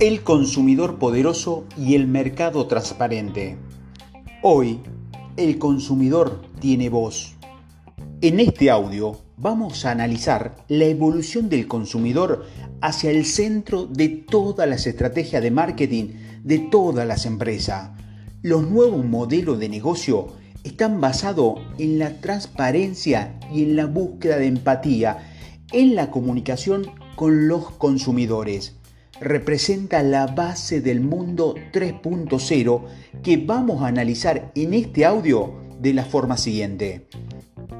El consumidor poderoso y el mercado transparente. Hoy, el consumidor tiene voz. En este audio vamos a analizar la evolución del consumidor hacia el centro de todas las estrategias de marketing de todas las empresas. Los nuevos modelos de negocio están basados en la transparencia y en la búsqueda de empatía en la comunicación con los consumidores. Representa la base del mundo 3.0 que vamos a analizar en este audio de la forma siguiente.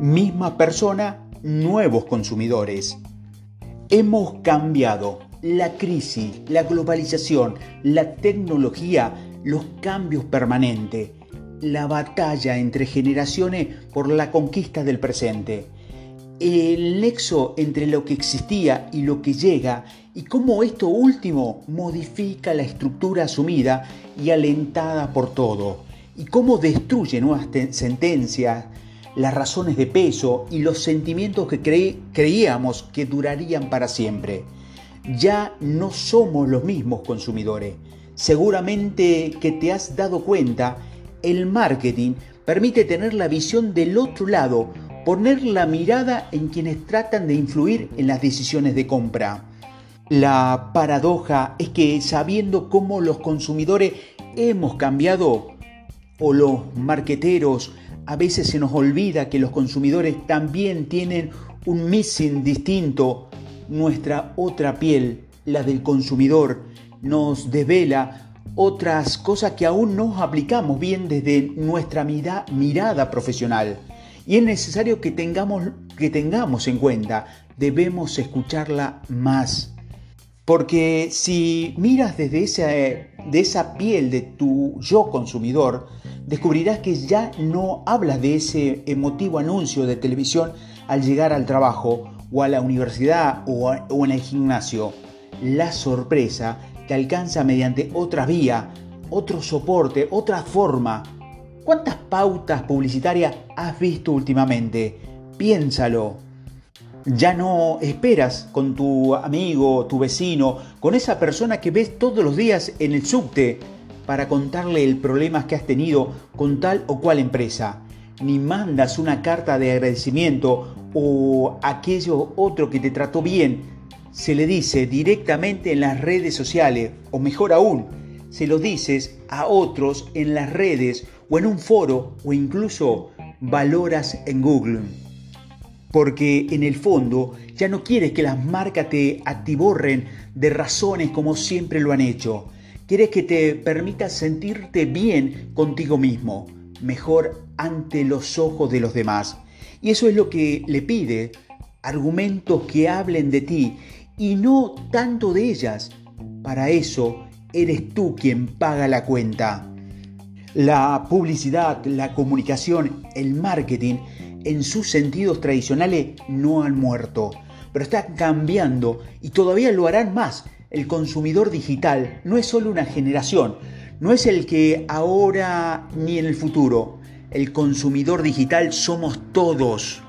Misma persona, nuevos consumidores. Hemos cambiado la crisis, la globalización, la tecnología, los cambios permanentes la batalla entre generaciones por la conquista del presente, el nexo entre lo que existía y lo que llega y cómo esto último modifica la estructura asumida y alentada por todo, y cómo destruye nuevas sentencias, las razones de peso y los sentimientos que creíamos que durarían para siempre. Ya no somos los mismos consumidores. Seguramente que te has dado cuenta el marketing permite tener la visión del otro lado, poner la mirada en quienes tratan de influir en las decisiones de compra. La paradoja es que sabiendo cómo los consumidores hemos cambiado, o los marqueteros, a veces se nos olvida que los consumidores también tienen un missing distinto. Nuestra otra piel, la del consumidor, nos desvela otras cosas que aún no aplicamos bien desde nuestra mirada profesional. Y es necesario que tengamos, que tengamos en cuenta, debemos escucharla más. Porque si miras desde esa, de esa piel de tu yo consumidor, descubrirás que ya no hablas de ese emotivo anuncio de televisión al llegar al trabajo o a la universidad o, o en el gimnasio. La sorpresa que alcanza mediante otra vía, otro soporte, otra forma. ¿Cuántas pautas publicitarias has visto últimamente? Piénsalo. Ya no esperas con tu amigo, tu vecino, con esa persona que ves todos los días en el subte para contarle el problema que has tenido con tal o cual empresa. Ni mandas una carta de agradecimiento o aquello otro que te trató bien se le dice directamente en las redes sociales, o mejor aún, se lo dices a otros en las redes o en un foro o incluso valoras en Google. Porque en el fondo ya no quieres que las marcas te actiborren de razones como siempre lo han hecho. Quieres que te permita sentirte bien contigo mismo, mejor ante los ojos de los demás. Y eso es lo que le pide, argumentos que hablen de ti y no tanto de ellas. Para eso eres tú quien paga la cuenta. La publicidad, la comunicación, el marketing, en sus sentidos tradicionales no han muerto, pero están cambiando y todavía lo harán más. El consumidor digital no es solo una generación, no es el que ahora ni en el futuro. El consumidor digital somos todos.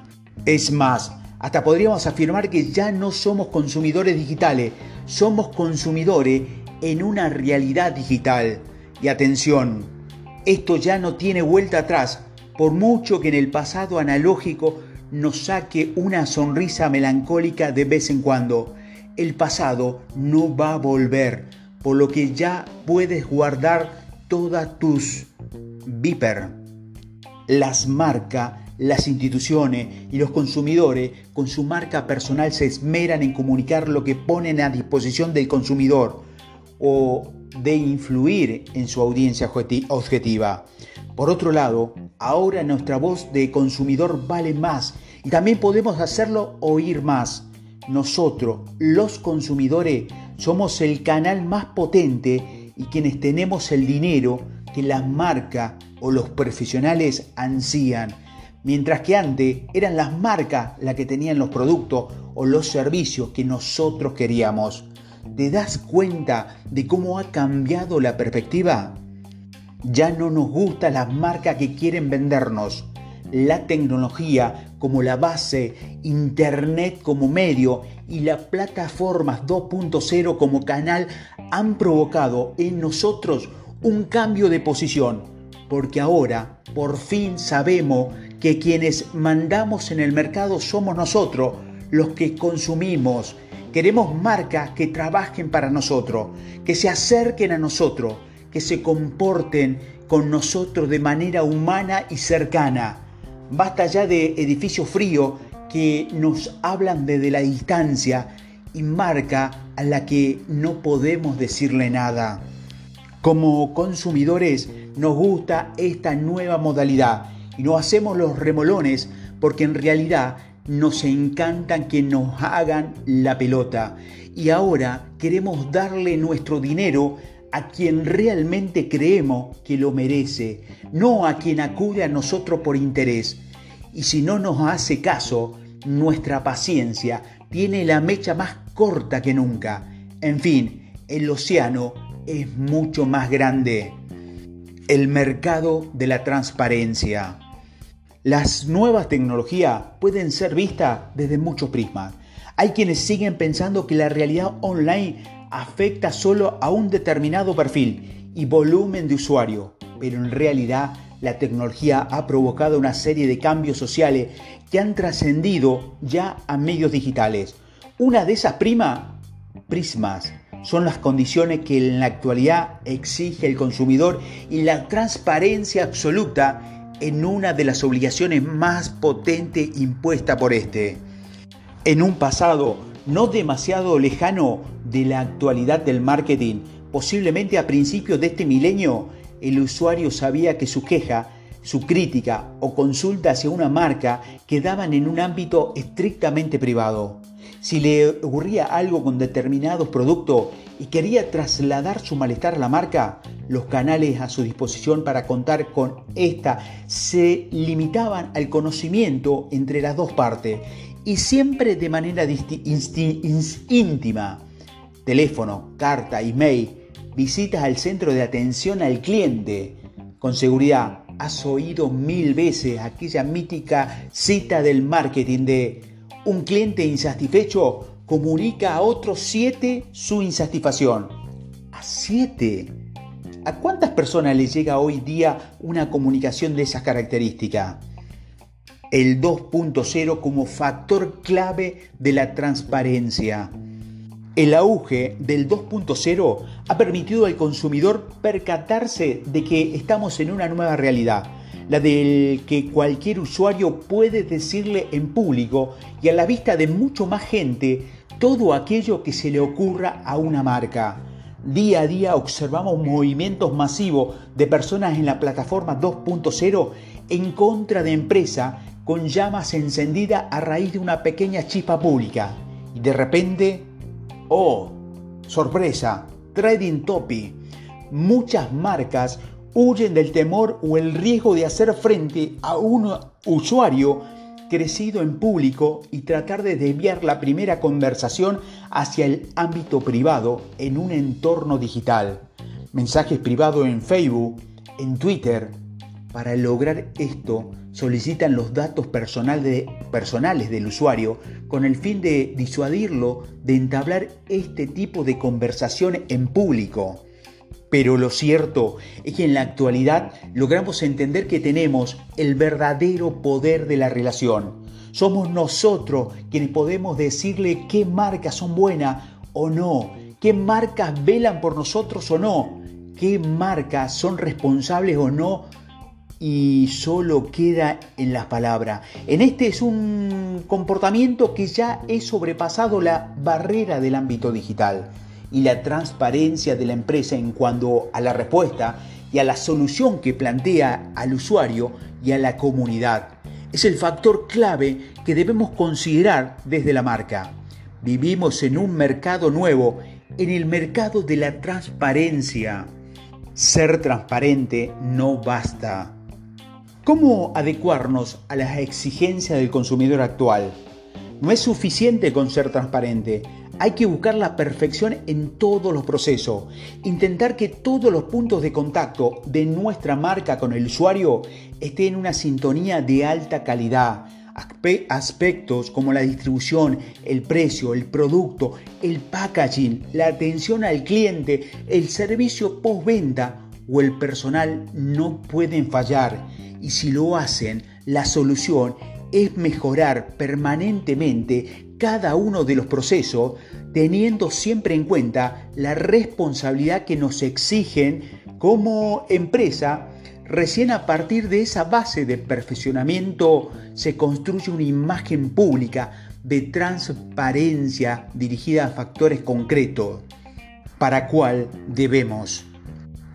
Es más, hasta podríamos afirmar que ya no somos consumidores digitales, somos consumidores en una realidad digital. Y atención, esto ya no tiene vuelta atrás, por mucho que en el pasado analógico nos saque una sonrisa melancólica de vez en cuando. El pasado no va a volver, por lo que ya puedes guardar todas tus viper. Las marcas las instituciones y los consumidores con su marca personal se esmeran en comunicar lo que ponen a disposición del consumidor o de influir en su audiencia objetiva. Por otro lado, ahora nuestra voz de consumidor vale más y también podemos hacerlo oír más. Nosotros, los consumidores, somos el canal más potente y quienes tenemos el dinero que las marcas o los profesionales ansían Mientras que antes eran las marcas las que tenían los productos o los servicios que nosotros queríamos. ¿Te das cuenta de cómo ha cambiado la perspectiva? Ya no nos gustan las marcas que quieren vendernos. la tecnología como la base, Internet como medio y las plataformas 2.0 como canal han provocado en nosotros un cambio de posición, porque ahora por fin sabemos que quienes mandamos en el mercado somos nosotros, los que consumimos. Queremos marcas que trabajen para nosotros, que se acerquen a nosotros, que se comporten con nosotros de manera humana y cercana. Basta ya de edificios fríos que nos hablan desde la distancia y marca a la que no podemos decirle nada. Como consumidores nos gusta esta nueva modalidad y no hacemos los remolones porque en realidad nos encantan que nos hagan la pelota y ahora queremos darle nuestro dinero a quien realmente creemos que lo merece, no a quien acude a nosotros por interés. Y si no nos hace caso, nuestra paciencia tiene la mecha más corta que nunca. En fin, el océano es mucho más grande. El mercado de la transparencia. Las nuevas tecnologías pueden ser vistas desde muchos prismas. Hay quienes siguen pensando que la realidad online afecta solo a un determinado perfil y volumen de usuario, pero en realidad la tecnología ha provocado una serie de cambios sociales que han trascendido ya a medios digitales. Una de esas prima, prismas, son las condiciones que en la actualidad exige el consumidor y la transparencia absoluta en una de las obligaciones más potentes impuesta por este. En un pasado no demasiado lejano de la actualidad del marketing, posiblemente a principios de este milenio, el usuario sabía que su queja, su crítica o consulta hacia una marca quedaban en un ámbito estrictamente privado. Si le ocurría algo con determinados productos y quería trasladar su malestar a la marca, los canales a su disposición para contar con esta se limitaban al conocimiento entre las dos partes y siempre de manera íntima. Teléfono, carta, email, visitas al centro de atención al cliente. Con seguridad, has oído mil veces aquella mítica cita del marketing de un cliente insatisfecho comunica a otros siete su insatisfacción. ¿A siete? ¿A cuántas personas les llega hoy día una comunicación de esas características? El 2.0 como factor clave de la transparencia. El auge del 2.0 ha permitido al consumidor percatarse de que estamos en una nueva realidad la del que cualquier usuario puede decirle en público y a la vista de mucho más gente todo aquello que se le ocurra a una marca. Día a día observamos movimientos masivos de personas en la plataforma 2.0 en contra de empresa con llamas encendidas a raíz de una pequeña chispa pública. Y de repente, oh, sorpresa, trading topi. Muchas marcas huyen del temor o el riesgo de hacer frente a un usuario crecido en público y tratar de desviar la primera conversación hacia el ámbito privado en un entorno digital. Mensajes privados en Facebook, en Twitter. Para lograr esto, solicitan los datos personales del usuario con el fin de disuadirlo de entablar este tipo de conversación en público. Pero lo cierto es que en la actualidad logramos entender que tenemos el verdadero poder de la relación. Somos nosotros quienes podemos decirle qué marcas son buenas o no, qué marcas velan por nosotros o no, qué marcas son responsables o no y solo queda en las palabras. En este es un comportamiento que ya he sobrepasado la barrera del ámbito digital y la transparencia de la empresa en cuanto a la respuesta y a la solución que plantea al usuario y a la comunidad. Es el factor clave que debemos considerar desde la marca. Vivimos en un mercado nuevo, en el mercado de la transparencia. Ser transparente no basta. ¿Cómo adecuarnos a las exigencias del consumidor actual? No es suficiente con ser transparente, Hay que buscar la perfección en todos los procesos, intentar que todos los puntos de contacto de nuestra marca con el usuario estén en una sintonía de alta calidad. Aspectos como la distribución, el precio, el producto, el packaging, la atención al cliente, el servicio postventa o el personal no pueden fallar y si lo hacen, la solución es mejorar permanentemente cada uno de los procesos, teniendo siempre en cuenta la responsabilidad que nos exigen como empresa. Recién a partir de esa base de perfeccionamiento se construye una imagen pública de transparencia dirigida a factores concretos, para cual debemos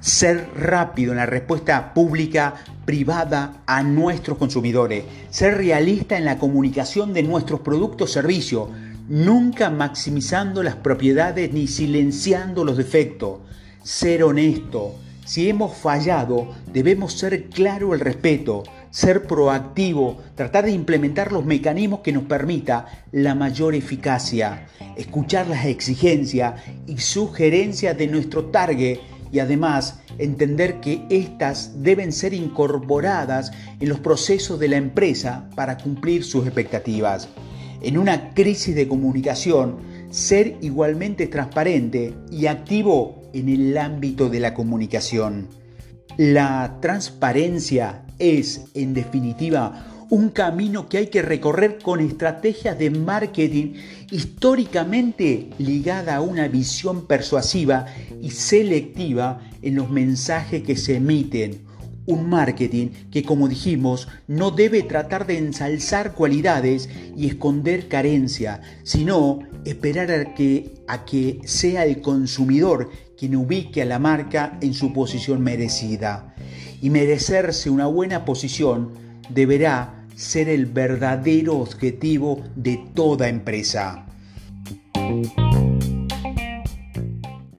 ser rápido en la respuesta pública privada a nuestros consumidores, ser realista en la comunicación de nuestros productos o servicios, nunca maximizando las propiedades ni silenciando los defectos, ser honesto. Si hemos fallado, debemos ser claro el respeto, ser proactivo, tratar de implementar los mecanismos que nos permita la mayor eficacia, escuchar las exigencias y sugerencias de nuestro target y además entender que éstas deben ser incorporadas en los procesos de la empresa para cumplir sus expectativas. En una crisis de comunicación, ser igualmente transparente y activo en el ámbito de la comunicación. La transparencia es, en definitiva, un camino que hay que recorrer con estrategias de marketing históricamente ligada a una visión persuasiva y selectiva en los mensajes que se emiten. Un marketing que, como dijimos, no debe tratar de ensalzar cualidades y esconder carencia, sino esperar a que, a que sea el consumidor quien ubique a la marca en su posición merecida. Y merecerse una buena posición deberá ser el verdadero objetivo de toda empresa.